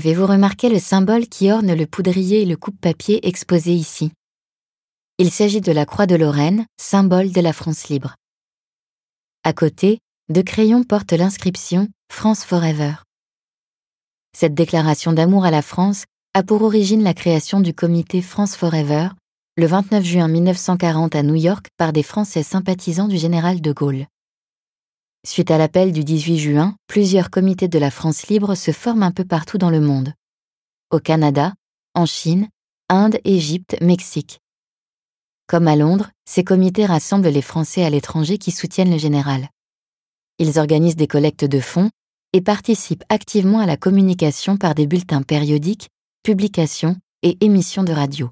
Avez-vous remarqué le symbole qui orne le poudrier et le coupe-papier exposé ici? Il s'agit de la croix de Lorraine, symbole de la France libre. À côté, deux crayons portent l'inscription France Forever. Cette déclaration d'amour à la France a pour origine la création du comité France Forever le 29 juin 1940 à New York par des Français sympathisants du général de Gaulle. Suite à l'appel du 18 juin, plusieurs comités de la France libre se forment un peu partout dans le monde. Au Canada, en Chine, Inde, Égypte, Mexique. Comme à Londres, ces comités rassemblent les Français à l'étranger qui soutiennent le général. Ils organisent des collectes de fonds et participent activement à la communication par des bulletins périodiques, publications et émissions de radio.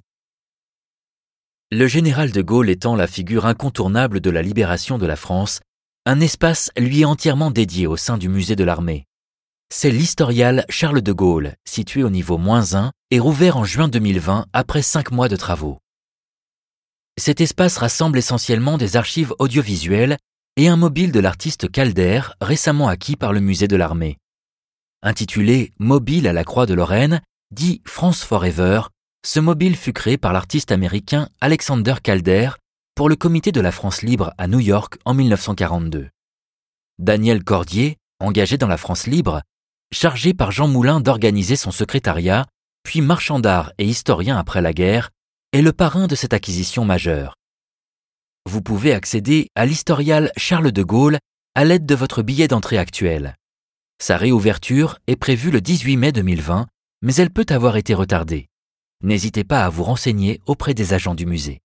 Le général de Gaulle étant la figure incontournable de la libération de la France, un espace lui est entièrement dédié au sein du musée de l'armée. C'est l'historial Charles de Gaulle, situé au niveau moins 1 et rouvert en juin 2020 après cinq mois de travaux. Cet espace rassemble essentiellement des archives audiovisuelles et un mobile de l'artiste Calder récemment acquis par le musée de l'armée. Intitulé Mobile à la Croix de Lorraine, dit France Forever, ce mobile fut créé par l'artiste américain Alexander Calder pour le Comité de la France libre à New York en 1942. Daniel Cordier, engagé dans la France libre, chargé par Jean Moulin d'organiser son secrétariat, puis marchand d'art et historien après la guerre, est le parrain de cette acquisition majeure. Vous pouvez accéder à l'historial Charles de Gaulle à l'aide de votre billet d'entrée actuel. Sa réouverture est prévue le 18 mai 2020, mais elle peut avoir été retardée. N'hésitez pas à vous renseigner auprès des agents du musée.